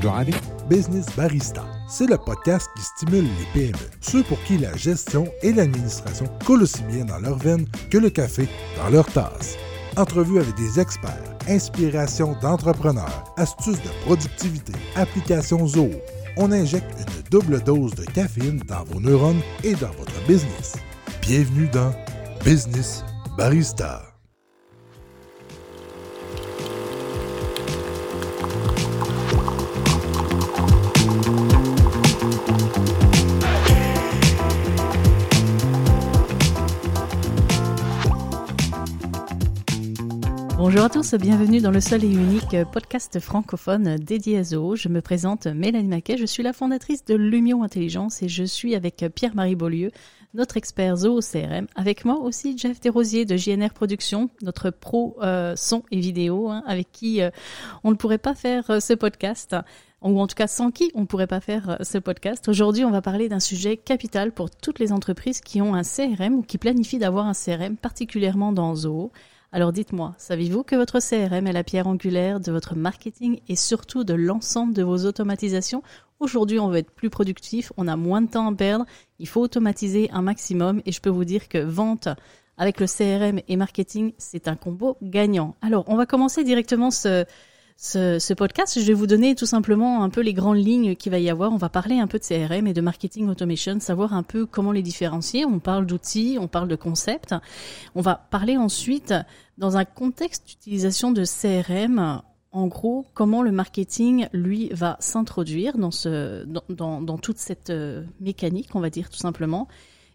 Driving Business Barista. C'est le podcast qui stimule les PME, ceux pour qui la gestion et l'administration coulent aussi bien dans leur veine que le café dans leur tasse. Entrevues avec des experts, inspiration d'entrepreneurs, astuces de productivité, applications Zoho. On injecte une double dose de caféine dans vos neurones et dans votre business. Bienvenue dans Business Barista. Bonjour à tous, bienvenue dans le seul et unique podcast francophone dédié à Zoho. Je me présente Mélanie Maquet, je suis la fondatrice de Lumio Intelligence et je suis avec Pierre-Marie Beaulieu, notre expert Zoho CRM. Avec moi aussi Jeff Desrosiers de JNR Productions, notre pro euh, son et vidéo, hein, avec qui euh, on ne pourrait pas faire euh, ce podcast ou en tout cas sans qui on ne pourrait pas faire ce podcast. Aujourd'hui, on va parler d'un sujet capital pour toutes les entreprises qui ont un CRM ou qui planifient d'avoir un CRM, particulièrement dans Zoho. Alors dites-moi, savez-vous que votre CRM est la pierre angulaire de votre marketing et surtout de l'ensemble de vos automatisations? Aujourd'hui, on veut être plus productif, on a moins de temps à perdre, il faut automatiser un maximum et je peux vous dire que vente avec le CRM et marketing, c'est un combo gagnant. Alors, on va commencer directement ce, ce, podcast, je vais vous donner tout simplement un peu les grandes lignes qu'il va y avoir. On va parler un peu de CRM et de marketing automation, savoir un peu comment les différencier. On parle d'outils, on parle de concepts. On va parler ensuite dans un contexte d'utilisation de CRM. En gros, comment le marketing, lui, va s'introduire dans, ce, dans, dans toute cette euh, mécanique, on va dire tout simplement.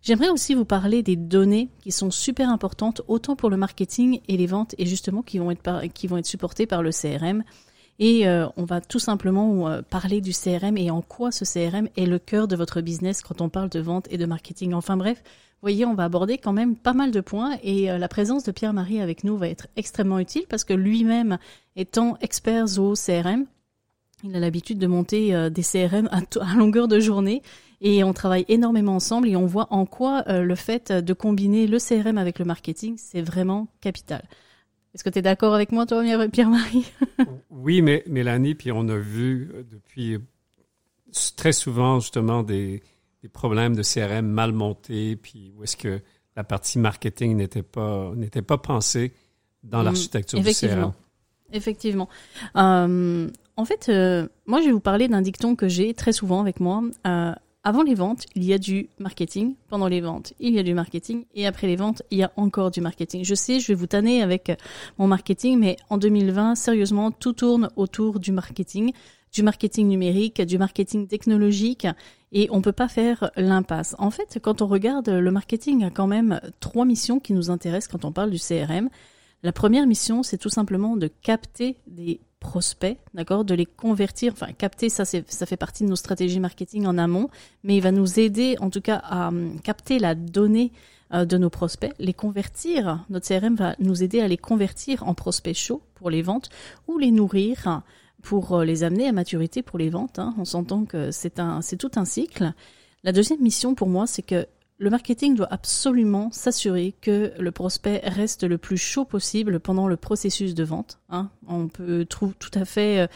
J'aimerais aussi vous parler des données qui sont super importantes autant pour le marketing et les ventes et justement qui vont être qui vont être supportées par le CRM. Et euh, on va tout simplement euh, parler du CRM et en quoi ce CRM est le cœur de votre business quand on parle de vente et de marketing. Enfin bref, voyez, on va aborder quand même pas mal de points et euh, la présence de Pierre-Marie avec nous va être extrêmement utile parce que lui-même étant expert au CRM, il a l'habitude de monter des CRM à, à longueur de journée et on travaille énormément ensemble et on voit en quoi euh, le fait de combiner le CRM avec le marketing, c'est vraiment capital. Est-ce que tu es d'accord avec moi, toi, Pierre-Marie? Oui, mais Mélanie, puis on a vu euh, depuis très souvent justement des, problèmes de CRM mal montés, puis où est-ce que la partie marketing n'était pas n'était pas pensée dans mm, l'architecture du CRM. Effectivement. Euh, en fait, moi, je vais vous parler d'un dicton que j'ai très souvent avec moi. Avant les ventes, il y a du marketing. Pendant les ventes, il y a du marketing. Et après les ventes, il y a encore du marketing. Je sais, je vais vous tanner avec mon marketing, mais en 2020, sérieusement, tout tourne autour du marketing, du marketing numérique, du marketing technologique. Et on peut pas faire l'impasse. En fait, quand on regarde le marketing a quand même trois missions qui nous intéressent quand on parle du CRM. La première mission, c'est tout simplement de capter des prospects, d'accord, de les convertir, enfin capter, ça ça fait partie de nos stratégies marketing en amont, mais il va nous aider en tout cas à hum, capter la donnée euh, de nos prospects, les convertir. Notre CRM va nous aider à les convertir en prospects chauds pour les ventes ou les nourrir pour euh, les amener à maturité pour les ventes. Hein. On s'entend que c'est un c'est tout un cycle. La deuxième mission pour moi, c'est que le marketing doit absolument s'assurer que le prospect reste le plus chaud possible pendant le processus de vente. Hein. On peut tout à fait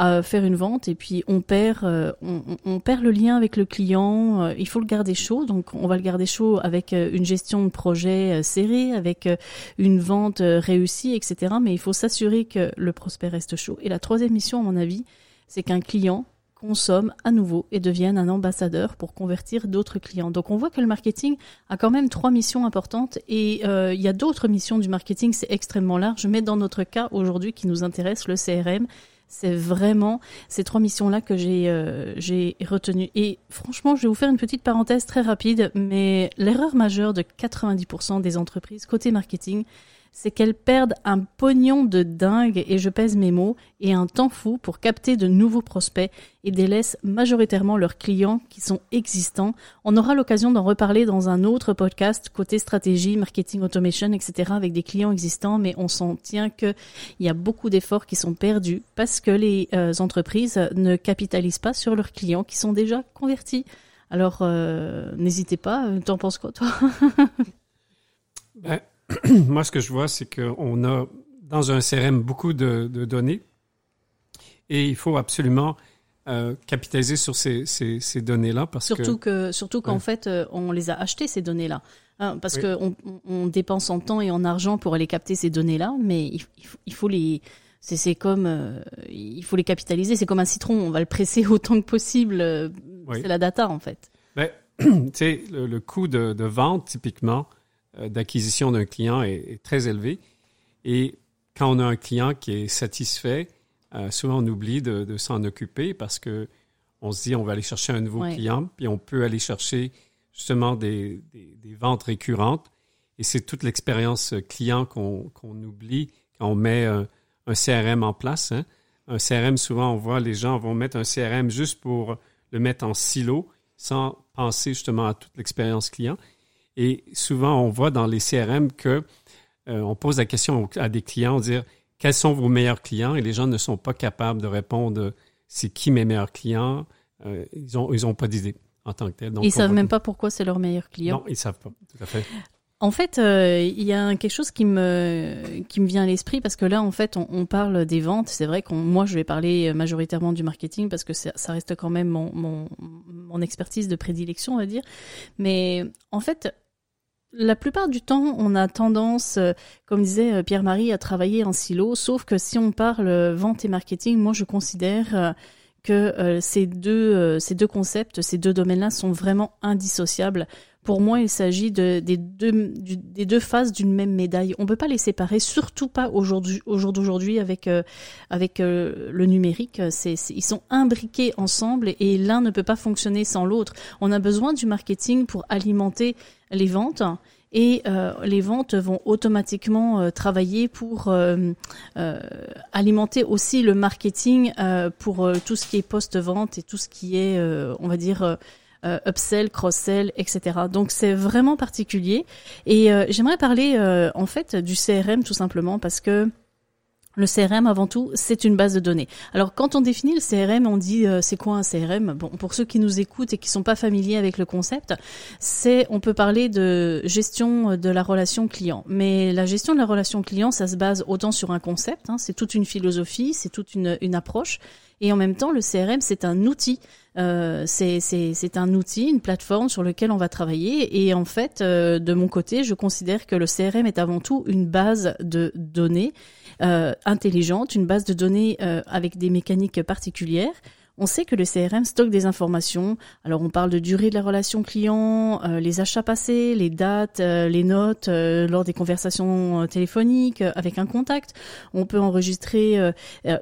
euh, faire une vente et puis on perd, euh, on, perd le lien avec le client. Euh, il faut le garder chaud, donc on va le garder chaud avec une gestion de projet serrée, avec une vente réussie, etc. Mais il faut s'assurer que le prospect reste chaud. Et la troisième mission, à mon avis, c'est qu'un client consomment à nouveau et deviennent un ambassadeur pour convertir d'autres clients. Donc on voit que le marketing a quand même trois missions importantes et euh, il y a d'autres missions du marketing, c'est extrêmement large, mais dans notre cas aujourd'hui qui nous intéresse, le CRM, c'est vraiment ces trois missions-là que j'ai euh, j'ai retenues. Et franchement, je vais vous faire une petite parenthèse très rapide, mais l'erreur majeure de 90% des entreprises côté marketing, c'est qu'elles perdent un pognon de dingue, et je pèse mes mots, et un temps fou pour capter de nouveaux prospects et délaissent majoritairement leurs clients qui sont existants. On aura l'occasion d'en reparler dans un autre podcast côté stratégie, marketing automation, etc. avec des clients existants, mais on s'en tient qu'il y a beaucoup d'efforts qui sont perdus parce que les euh, entreprises ne capitalisent pas sur leurs clients qui sont déjà convertis. Alors, euh, n'hésitez pas. T'en penses quoi, toi? Ben, moi, ce que je vois, c'est qu'on a dans un CRM beaucoup de, de, données et il faut absolument euh, capitaliser sur ces, ces, ces données-là parce surtout que, que surtout qu'en Ouais. fait euh, on les a achetées ces données-là Hein, parce Oui. que on, dépense en temps et en argent pour aller capter ces données-là mais il, il faut, il faut les c'est comme euh, il faut les capitaliser c'est comme un citron on va le presser autant que possible Oui. c'est la data en fait Ben, tu sais, le, le coût de, de vente, typiquement, d'acquisition d'un client est, est très élevé. Et quand on a un client qui est satisfait, euh, souvent on oublie de, de s'en occuper parce que on se dit on va aller chercher un nouveau Ouais. client, puis on peut aller chercher justement des, des, des ventes récurrentes. Et c'est toute l'expérience client qu'on qu'on oublie quand on met un, un CRM en place. hein. Un CRM, souvent, on voit les gens vont mettre un CRM juste pour le mettre en silo sans penser justement à toute l'expérience client. Et souvent, on voit dans les CRM que euh, on pose la question à des clients, dire quels sont vos meilleurs clients? Et les gens ne sont pas capables de répondre c'est qui mes meilleurs clients? Euh, ils ont ils ont pas d'idée en tant que tel. Donc, ils on savent même pas pourquoi c'est leur meilleur client Non, ils savent pas. Tout à fait. En fait, euh, il y a quelque chose qui me qui me vient à l'esprit parce que là, en fait, on, parle des ventes. C'est vrai qu'on, moi, je vais parler majoritairement du marketing parce que ça, reste quand même mon, mon expertise de prédilection, on va dire. Mais en fait, la plupart du temps, on a tendance, euh, comme disait euh, Pierre-Marie, à travailler en silo. Sauf que si on parle euh, vente et marketing, moi, je considère euh, que euh, ces deux euh, ces deux concepts, ces deux domaines-là sont vraiment indissociables. Pour moi, il s'agit de, des, deux, du- des deux faces d'une même médaille. On ne peut pas les séparer, surtout pas aujourd'hui, au jour d'aujourd'hui avec, euh, avec euh, le numérique. Ils sont imbriqués ensemble et l'un ne peut pas fonctionner sans l'autre. On a besoin du marketing pour alimenter les ventes. Et euh, les ventes vont automatiquement euh, travailler pour euh, euh, alimenter aussi le marketing pour tout ce qui est post-vente et tout ce qui est, on va dire, euh, euh, upsell, cross-sell, etc. Donc c'est vraiment particulier. Et euh, j'aimerais parler euh, en fait du CRM tout simplement parce que le CRM avant tout, c'est une base de données. Alors quand on définit le CRM, on dit euh, c'est quoi un CRM Bon, pour ceux qui nous écoutent et qui sont pas familiers avec le concept, c'est on peut parler de gestion de la relation client. Mais la gestion de la relation client, ça se base autant sur un concept, hein, c'est toute une philosophie, c'est toute une, une approche. Et en même temps, le CRM, c'est un outil. Euh, c'est un outil, une plateforme sur lequel on va travailler. Et en fait, euh, de mon côté, je considère que le CRM est avant tout une base de données euh, intelligente, une base de données avec des mécaniques particulières. On sait que le CRM stocke des informations. Alors on parle de durée de la relation client, euh, les achats passés, les dates, euh, les notes euh, lors des conversations téléphoniques avec un contact. On peut enregistrer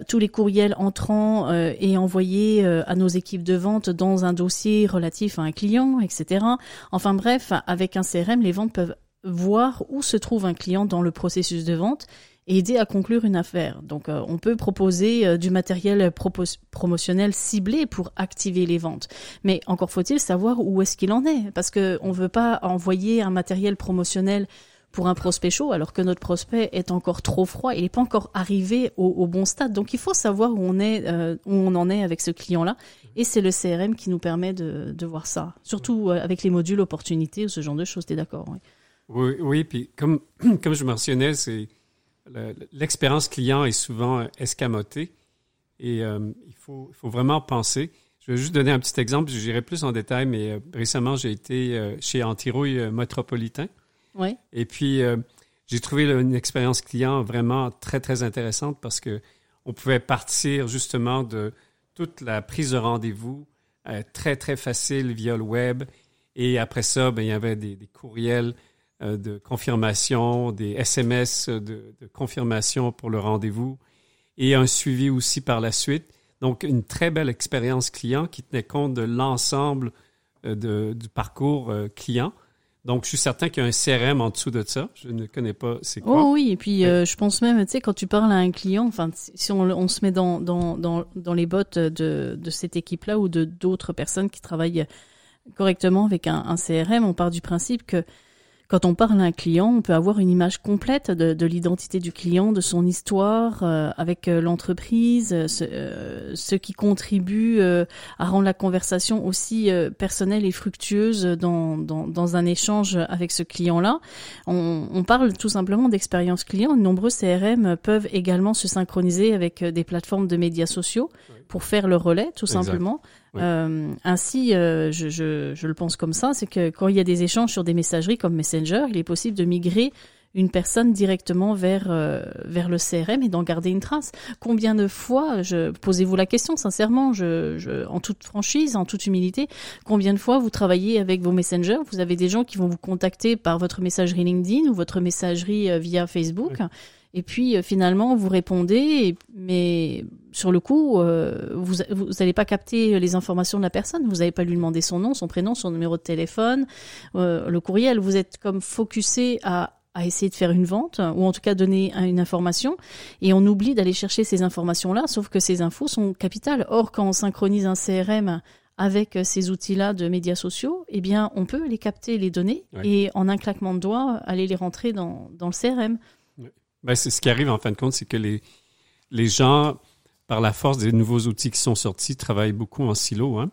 tous les courriels entrants et envoyer à nos équipes de vente dans un dossier relatif à un client, etc. Enfin bref, avec un CRM, les ventes peuvent voir où se trouve un client dans le processus de vente aider à conclure une affaire. Donc euh, on peut proposer euh, du matériel propos- promotionnel ciblé pour activer les ventes. Mais encore faut-il savoir où est-ce qu'il en est parce que on veut pas envoyer un matériel promotionnel pour un prospect chaud alors que notre prospect est encore trop froid, il n'est pas encore arrivé au, au bon stade. Donc il faut savoir où on est euh, où on en est avec ce client-là et c'est le CRM qui nous permet de, de voir ça. Surtout euh, avec les modules opportunités ou ce genre de choses, t'es d'accord oui. Oui, oui, puis comme, comme je mentionnais, c'est l'expérience client est souvent euh, escamotée et euh, il, faut, faut vraiment penser. Je vais juste donner un petit exemple, j'irai plus en détail, mais euh, récemment, j'ai été euh, chez Antirouille Métropolitain Ouais. et puis j'ai trouvé là, une expérience client vraiment très, très intéressante parce que on pouvait partir justement de toute la prise de rendez-vous très, très facile via le web. Et après ça, ben, il y avait des, des courriels de confirmation, des SMS de, de confirmation pour le rendez-vous et un suivi aussi par la suite. Donc, une très belle expérience client qui tenait compte de l'ensemble euh, du parcours euh, client. Donc, je suis certain qu'il y a un CRM en dessous de ça. Je ne connais pas c'est quoi. Oh oui, et puis euh, je pense même, tu sais, quand tu parles à un client, enfin, si on, on se met dans, dans, dans, dans les bottes de, de cette équipe-là ou de d'autres personnes qui travaillent correctement avec un, un CRM, on part du principe que quand on parle à un client, on peut avoir une image complète de, de l'identité du client, de son histoire euh, avec euh, l'entreprise, euh, ce, ce, qui contribue à rendre la conversation aussi personnelle et fructueuse dans, dans, dans, un échange avec ce client-là. On, on, parle tout simplement d'expérience client. De nombreux CRM peuvent également se synchroniser avec des plateformes de médias sociaux pour faire le relais, tout simplement. Euh, ainsi, euh, je, je, je, le pense comme ça, c'est que quand il y a des échanges sur des messageries comme Messenger, il est possible de migrer une personne directement vers euh, vers le CRM et d'en garder une trace. Combien de fois, je posez-vous la question sincèrement, je, je, en toute franchise, en toute humilité, combien de fois vous travaillez avec vos messengers, vous avez des gens qui vont vous contacter par votre messagerie LinkedIn ou votre messagerie euh, via Facebook. Et puis euh, finalement, vous répondez, mais sur le coup, euh, vous n'allez pas capter les informations de la personne. Vous n'allez pas lui demander son nom, son prénom, son numéro de téléphone, euh, le courriel. Vous êtes comme focusé à, à essayer de faire une vente ou en tout cas donner une information et on oublie d'aller chercher ces informations-là, sauf que ces infos sont capitales. Or, quand on synchronise un CRM avec ces outils-là de médias sociaux, eh bien, on peut les capter, les données, et en un claquement de doigts, aller les rentrer dans, dans le CRM. Ben, c'est ce qui arrive en fin de compte, c'est que les, les gens, par la force des nouveaux outils qui sont sortis, travaillent beaucoup en silo. Hein?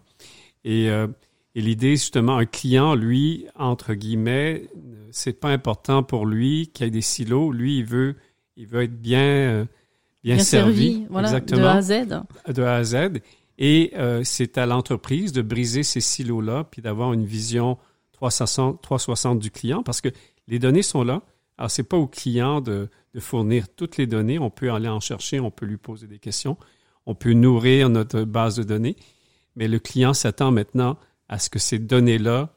Et, euh, et l'idée, justement, un client, lui, entre guillemets, c'est pas important pour lui qu'il y ait des silos. Lui, il veut, il veut être bien, euh, bien, servi, voilà, exactement, de A à Z. De A à Z. Et euh, c'est à l'entreprise de briser ces silos-là, puis d'avoir une vision 360, 360 du client, parce que les données sont là. Alors, c'est pas au client de, de fournir toutes les données. On peut aller en chercher, on peut lui poser des questions, on peut nourrir notre base de données, mais le client s'attend maintenant à ce que ces données-là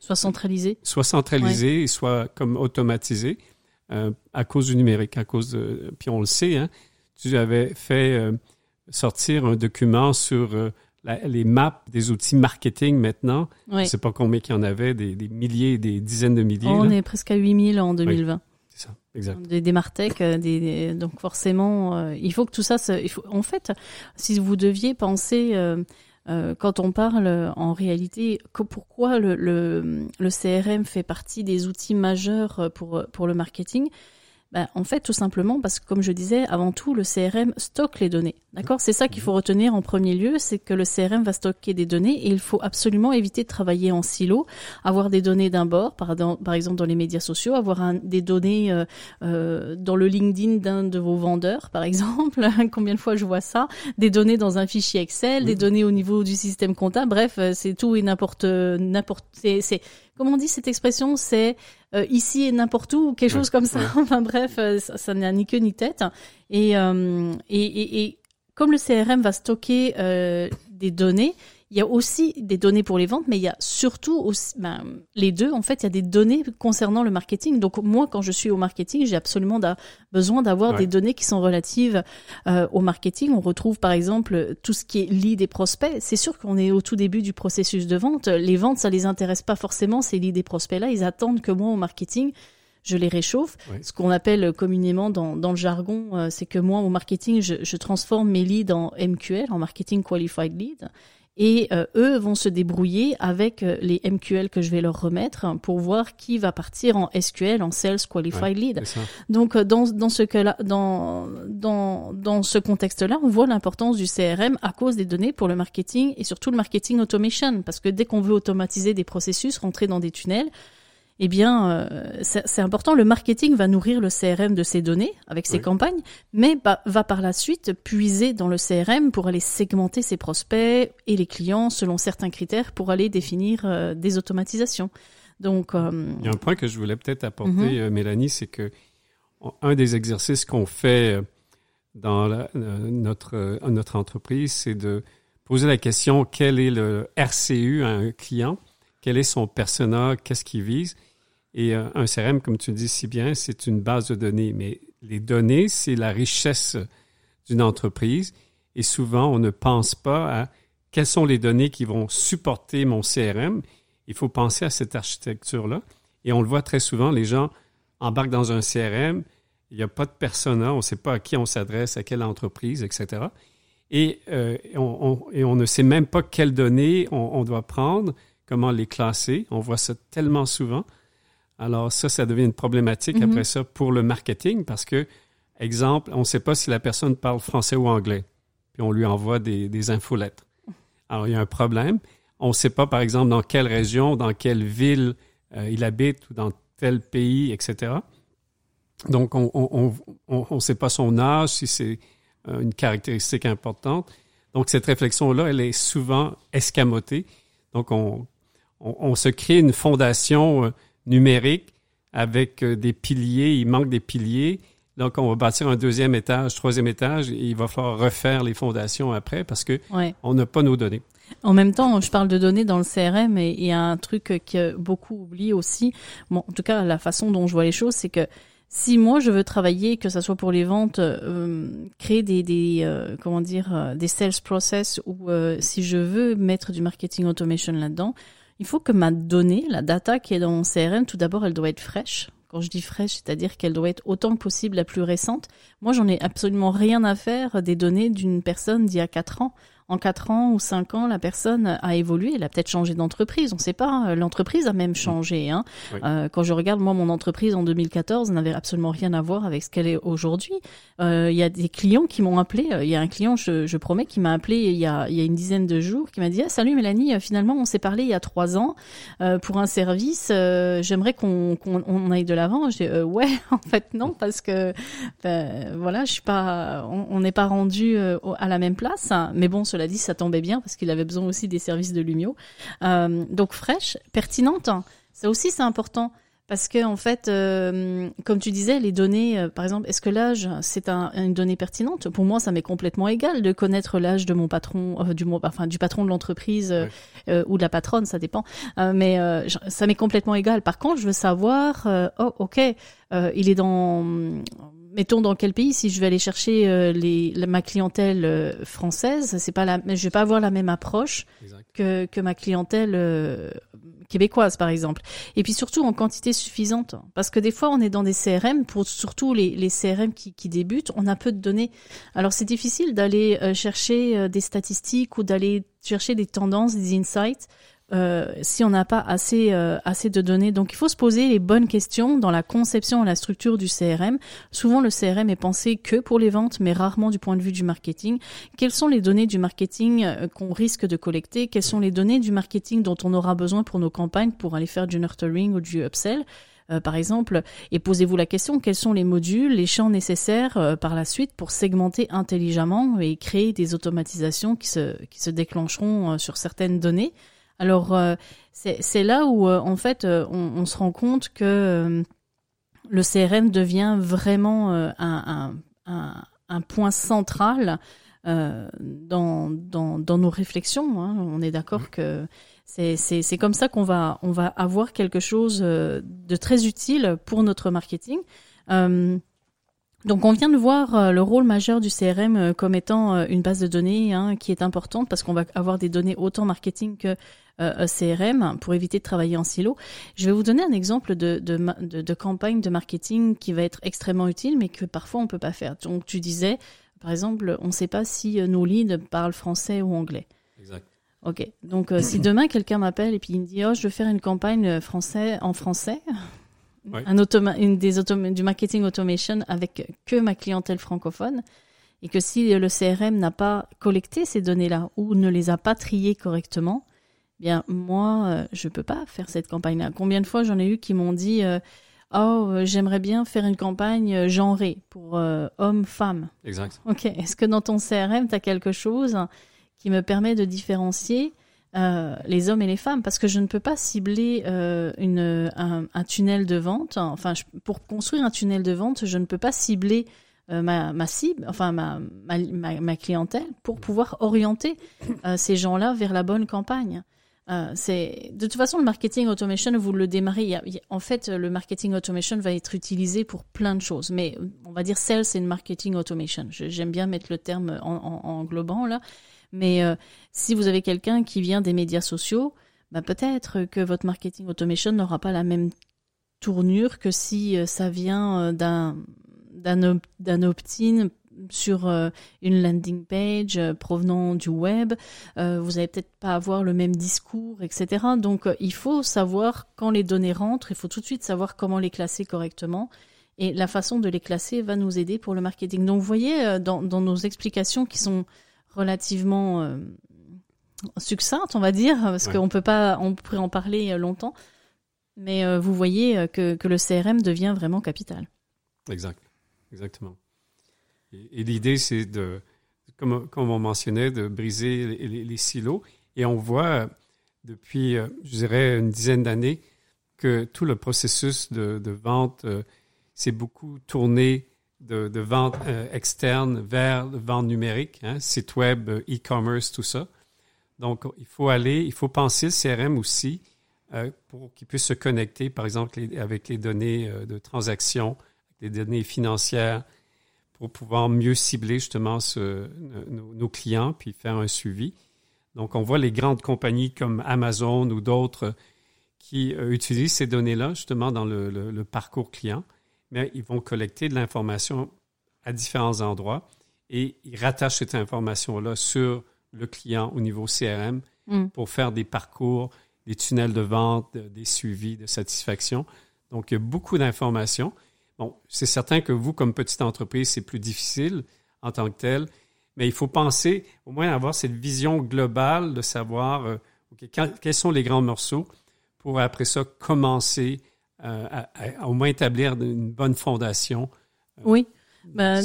soient centralisées, soient centralisées et soient comme automatisées euh, à cause du numérique, à cause de. Puis on le sait, hein, tu avais fait euh, sortir un document sur euh, les maps des outils marketing maintenant. Je ne sais pas combien il y en avait, des, milliers, des dizaines de milliers. on est presque à 8000 en 2020. C'est ça. Des, des Martech, euh, des, donc forcément, euh, il faut que tout ça, se, en fait, si vous deviez penser, euh quand on parle en réalité, que pourquoi le, le, le, CRM fait partie des outils majeurs pour, pour le marketing, ben, en fait, tout simplement parce que, comme je disais, avant tout, le CRM stocke les données. D'accord? C'est ça qu'il faut retenir en premier lieu, c'est que le CRM va stocker des données et il faut absolument éviter de travailler en silo, avoir des données d'un bord, par, par, exemple dans les médias sociaux, avoir un, des données euh, euh, dans le LinkedIn d'un de vos vendeurs, par exemple. Combien de fois je vois ça? Des données dans un fichier Excel, des données au niveau du système comptable. Bref, euh, c'est tout et n'importe n'importe. C'est comment on dit cette expression? C'est euh, ici et n'importe où, quelque chose comme ça. enfin bref, euh, ça n'a ni queue ni tête. Et, et, et, et comme le CRM va stocker euh, des données, il y a aussi des données pour les ventes, mais il y a surtout aussi, ben, les deux. En fait, il y a des données concernant le marketing. Donc moi, quand je suis au marketing, j'ai absolument besoin d'avoir des données qui sont relatives euh, au marketing. On retrouve par exemple tout ce qui est lead des prospects. C'est sûr qu'on est au tout début du processus de vente. Les ventes, ça les intéresse pas forcément ces leads des prospects-là. Ils attendent que moi au marketing, je les réchauffe. Ce qu'on appelle communément dans, dans le jargon, euh, c'est que moi, au marketing, je, je, transforme mes leads en MQL, en Marketing Qualified Lead. Et euh, eux vont se débrouiller avec euh, les MQL que je vais leur remettre pour voir qui va partir en SQL, en Sales Qualified Lead. Donc dans, dans ce cas-là, dans, dans, dans ce contexte-là, on voit l'importance du CRM à cause des données pour le marketing et surtout le marketing automation. Parce que dès qu'on veut automatiser des processus, rentrer dans des tunnels, eh bien, euh, c'est important. Le marketing va nourrir le CRM de ses données avec ses campagnes, mais va par la suite puiser dans le CRM pour aller segmenter ses prospects et les clients selon certains critères pour aller définir euh, des automatisations. Donc, euh, il y a un point que je voulais peut-être apporter, mhm. Mélanie, c'est que un des exercices qu'on fait dans notre notre entreprise, c'est de poser la question quel est le RCU à un client, quel est son persona, qu'est-ce qu'il vise? Et euh, un CRM, comme tu dis si bien, c'est une base de données. Mais les données, c'est la richesse d'une entreprise. Et souvent, on ne pense pas à quelles sont les données qui vont supporter mon CRM. Il faut penser à cette architecture-là. Et on le voit très souvent, les gens embarquent dans un CRM, il n'y a pas de persona, on ne sait pas à qui on s'adresse, à quelle entreprise, etc. Et, euh, on, et, on, ne sait même pas quelles données on, on, doit prendre, comment les classer. On voit ça tellement souvent. Alors ça, ça devient une problématique Mhm. après ça pour le marketing parce que, exemple, on ne sait pas si la personne parle français ou anglais, puis on lui envoie des, des infolettres. Alors il y a un problème. On ne sait pas, par exemple, dans quelle région, dans quelle ville euh, il habite ou dans tel pays, etc. Donc on on on, on sait pas son âge, si c'est euh, une caractéristique importante. Donc cette réflexion-là, elle est souvent escamotée. Donc on, on, on se crée une fondation euh, numérique avec euh, des piliers, il manque des piliers. Donc, on va bâtir un deuxième étage, troisième étage, et il va falloir refaire les fondations après parce que Ouais. on n'a pas nos données. En même temps, je parle de données dans le CRM et il y a un truc que beaucoup oublient aussi. Bon, en tout cas, la façon dont je vois les choses, c'est que si moi je veux travailler, que ça soit pour les ventes, euh, créer des, des euh, comment dire, euh, des sales process ou euh, si je veux mettre du marketing automation là-dedans, il faut que ma donnée, la data qui est dans mon CRM, tout d'abord, elle doit être fraîche. Quand je dis fraîche, c'est-à-dire qu'elle doit être autant que possible la plus récente. Moi, j'en ai absolument rien à faire des données d'une personne d'il y a quatre ans en quatre ans ou cinq ans, la personne a évolué, elle a peut-être changé d'entreprise, on ne sait pas. L'entreprise a même changé. Hein. Oui. Euh, quand je regarde moi mon entreprise en 2014, n'avait absolument rien à voir avec ce qu'elle est aujourd'hui. Euh, Il y a des clients qui m'ont appelé. euh, Il y a un client, je, je promets, qui m'a appelé il y a, il y a une dizaine de jours, qui m'a dit ah, salut Mélanie, euh, finalement on s'est parlé il y a trois ans euh, pour un service. euh, J'aimerais qu'on qu'on on aille de l'avant. J'ai euh, ouais, en fait non parce que ben, voilà, je suis pas, on n'est pas rendu à la même place. hein. Mais bon, cela dit, ça tombait bien parce qu'il avait besoin aussi des services de Lumio. Euh, donc fraîche, pertinente. hein. Ça aussi, c'est important. Parce que en fait, euh, comme tu disais, les données, euh, par exemple, est-ce que l'âge c'est un, une donnée pertinente? Pour moi, ça m'est complètement égal de connaître l'âge de mon patron, euh, du enfin du patron de l'entreprise ou de la patronne, ça dépend. Mais ça m'est complètement égal. Par contre, je veux savoir, oh ok, il est dans, mettons dans quel pays Si je vais aller chercher euh, les, la- ma clientèle euh, française, c'est pas la, je vais pas avoir la même approche que, que ma clientèle euh, québécoise, par exemple. Et puis surtout en quantité suffisante. Parce que des fois, on est dans des CRM, pour surtout les, les CRM qui, qui débutent, on a peu de données. Alors c'est difficile d'aller euh, chercher euh, des statistiques ou d'aller chercher des tendances, des insights. Euh, si on n'a pas assez euh, assez de données, donc il faut se poser les bonnes questions dans la conception et la structure du CRM. Souvent, le CRM est pensé que pour les ventes, mais rarement du point de vue du marketing. Quelles sont les données du marketing euh, qu'on risque de collecter? Quelles sont les données du marketing dont on aura besoin pour nos campagnes, pour aller faire du nurturing ou du upsell euh, par exemple, et posez-vous la question, quels sont les modules, les champs nécessaires euh, par la suite pour segmenter intelligemment et créer des automatisations qui se, qui se déclencheront euh, sur certaines données? Alors, euh, c'est là où, euh, en fait, euh, on, on se rend compte que euh, le CRM devient vraiment euh, un, un, un, un point central euh, dans, dans, dans nos réflexions. hein. On est d'accord que c'est comme ça qu'on va on va avoir quelque chose euh, de très utile pour notre marketing. Euh, donc on vient de voir euh, le rôle majeur du CRM euh, comme étant euh, une base de données hein, qui est importante parce qu'on va avoir des données autant marketing que euh, CRM pour éviter de travailler en silo. Je vais vous donner un exemple de, de, de, de campagne de marketing qui va être extrêmement utile mais que parfois on peut pas faire. Donc tu disais par exemple on ne sait pas si nos leads parlent français ou anglais. Exact. Ok, donc euh, si demain quelqu'un m'appelle et puis il me dit oh je veux faire une campagne français en français, Ouais. un automa une des du marketing automation avec que ma clientèle francophone et que si le CRM n'a pas collecté ces données-là ou ne les a pas triées correctement, eh bien moi euh, je peux pas faire cette campagne-là. Combien de fois j'en ai eu qui m'ont dit euh, oh euh, j'aimerais bien faire une campagne euh, genrée pour hommes-femmes. Exact. Ok, est-ce que dans ton CRM, tu as quelque chose qui me permet de différencier euh, les hommes et les femmes Parce que je ne peux pas cibler euh, un, un tunnel de vente. Enfin, pour construire un tunnel de vente, je ne peux pas cibler euh, ma, cible, enfin ma, ma, clientèle, pour pouvoir orienter ces gens-là vers la bonne campagne. C'est de toute façon le marketing automation vous le démarrez en fait le marketing automation va être utilisé pour plein de choses mais on va dire sales une marketing automation j'aime bien mettre le terme en, en, englobant là mais euh, si vous avez quelqu'un qui vient des médias sociaux bah, peut-être que votre marketing automation n'aura pas la même tournure que si euh, ça vient euh, d'un d'un op- d'un opt-in sur une landing page provenant du web. vous allez peut-être pas avoir le même discours, etc. Donc, il faut savoir quand les données rentrent. Il faut tout de suite savoir comment les classer correctement. Et la façon de les classer va nous aider pour le marketing. Donc, vous voyez, dans, dans nos explications qui sont relativement succinctes, on va dire, parce qu'on peut pas, on pourrait en parler longtemps. Mais euh, vous voyez euh, que, que, le CRM devient vraiment capital. Exact, exactement. Et, l'idée, c'est de, comme, comme, on mentionnait, de briser les, silos. Et on voit euh, depuis, je dirais, une dizaine d'années que tout le processus de, de vente s'est beaucoup tourné de, de vente externe vers vente numérique, hein, site web, e-commerce, tout ça. Donc, il faut aller, il faut penser le CRM aussi euh, pour qu'ils puissent se connecter, par exemple, avec les données euh, de transaction, les données financières, pour pouvoir mieux cibler justement nos, clients puis faire un suivi. Donc, on voit les grandes compagnies comme Amazon ou d'autres qui euh, utilisent ces données-là justement dans le, parcours client, mais ils vont collecter de l'information à différents endroits et ils rattachent cette information-là sur le client au niveau CRM mm. pour faire des parcours des tunnels de vente, des suivis de satisfaction. Donc, il y a beaucoup d'informations. Bon, c'est certain que vous, comme petite entreprise, c'est plus difficile en tant que tel, mais il faut penser au moins avoir cette vision globale de savoir euh, quels sont les grands morceaux pour après ça commencer euh, à, au moins établir une bonne fondation. Euh, oui. Ben,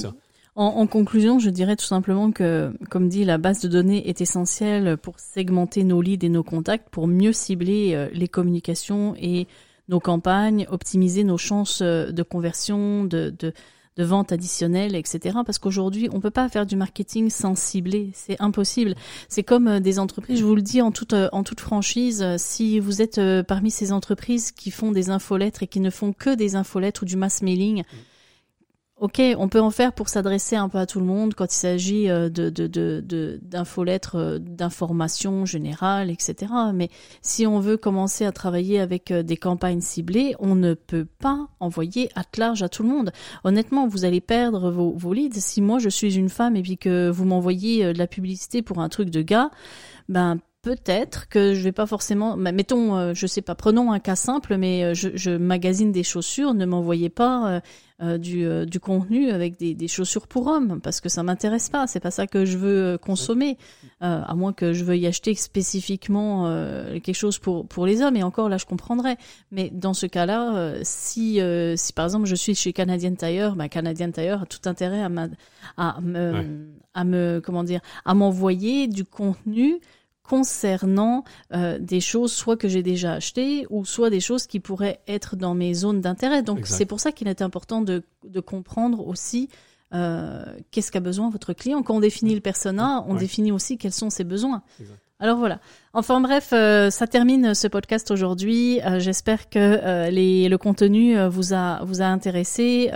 en, conclusion, je dirais tout simplement que, comme dit, la base de données est essentielle pour segmenter nos leads et nos contacts, pour mieux cibler euh, les communications et nos campagnes, optimiser nos chances de conversion, de, de, de vente additionnelle, etc. Parce qu'aujourd'hui, on peut pas faire du marketing sans cibler, c'est impossible. C'est comme euh, des entreprises, je vous le dis en toute en toute franchise, si vous êtes parmi ces entreprises qui font des infolettres et qui ne font que des infolettres ou du mass mailing, Ok, on peut en faire pour s'adresser un peu à tout le monde quand il s'agit euh, de, de, de, euh, d'informations générales, etc. Mais si on veut commencer à travailler avec euh, des campagnes ciblées, on ne peut pas envoyer à large à tout le monde. Honnêtement, vous allez perdre vos, vos leads. Si moi je suis une femme et puis que vous m'envoyez de la publicité pour un truc de gars, ben peut-être que je vais pas forcément mettons je sais pas prenons un cas simple mais je, je magasine des chaussures ne m'envoyez pas euh, du, euh, du, contenu avec des, des, chaussures pour hommes parce que ça m'intéresse pas. C'est pas ça que je veux euh, consommer, à moins que je veuille acheter spécifiquement quelque chose pour pour les hommes. Et encore là, je comprendrais. Mais dans ce cas-là, si si par exemple je suis chez Canadian Tire, bah, Canadian Tire a tout intérêt à, à me à me comment dire à m'envoyer du contenu concernant euh, des choses soit que j'ai déjà achetées ou soit des choses qui pourraient être dans mes zones d'intérêt. Donc c'est pour ça qu'il est important de, de comprendre aussi euh, qu'est-ce qu'a besoin votre client. Quand on définit le persona, on définit aussi quels sont ses besoins. Alors voilà. Enfin bref, euh, ça termine ce podcast aujourd'hui. Euh, j'espère que euh, le contenu vous a vous a intéressé.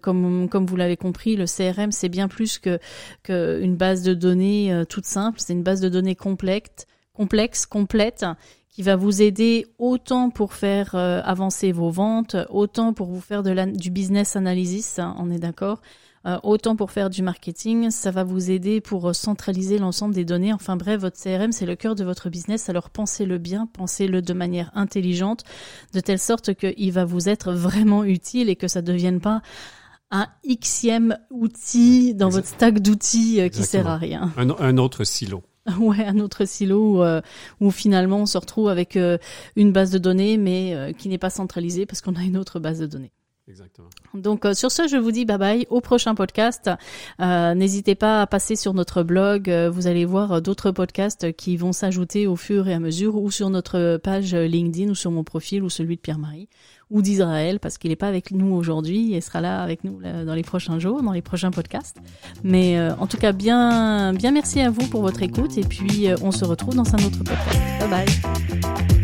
comme comme vous l'avez compris, le CRM c'est bien plus que qu'une base de données toute simple. C'est une base de données complexe, complexe, complète qui va vous aider autant pour faire avancer vos ventes, autant pour vous faire de la, du business analysis, hein, on est d'accord, euh, autant pour faire du marketing, ça va vous aider pour euh, centraliser l'ensemble des données. Enfin bref, votre CRM, c'est le cœur de votre business. Alors pensez-le bien, pensez-le de manière intelligente, de telle sorte qu'il va vous être vraiment utile et que ça ne devienne pas un xème outil dans votre stack d'outils euh, qui sert à rien. Un, autre silo. Ouais, un autre silo où, finalement on se retrouve avec une base de données mais qui n'est pas centralisée parce qu'on a une autre base de données. Exactement. Donc euh, sur ce, je vous dis bye bye au prochain podcast. Euh, N'hésitez pas à passer sur notre blog. Euh, vous allez voir d'autres podcasts qui vont s'ajouter au fur et à mesure, ou sur notre page LinkedIn, ou sur mon profil, ou celui de Pierre-Marie, ou d'Israël, parce qu'il n'est pas avec nous aujourd'hui. Il sera là avec nous dans les prochains jours, dans les prochains podcasts. Mais en tout cas, bien, bien merci à vous pour votre écoute, et puis on se retrouve dans un autre podcast. Bye bye.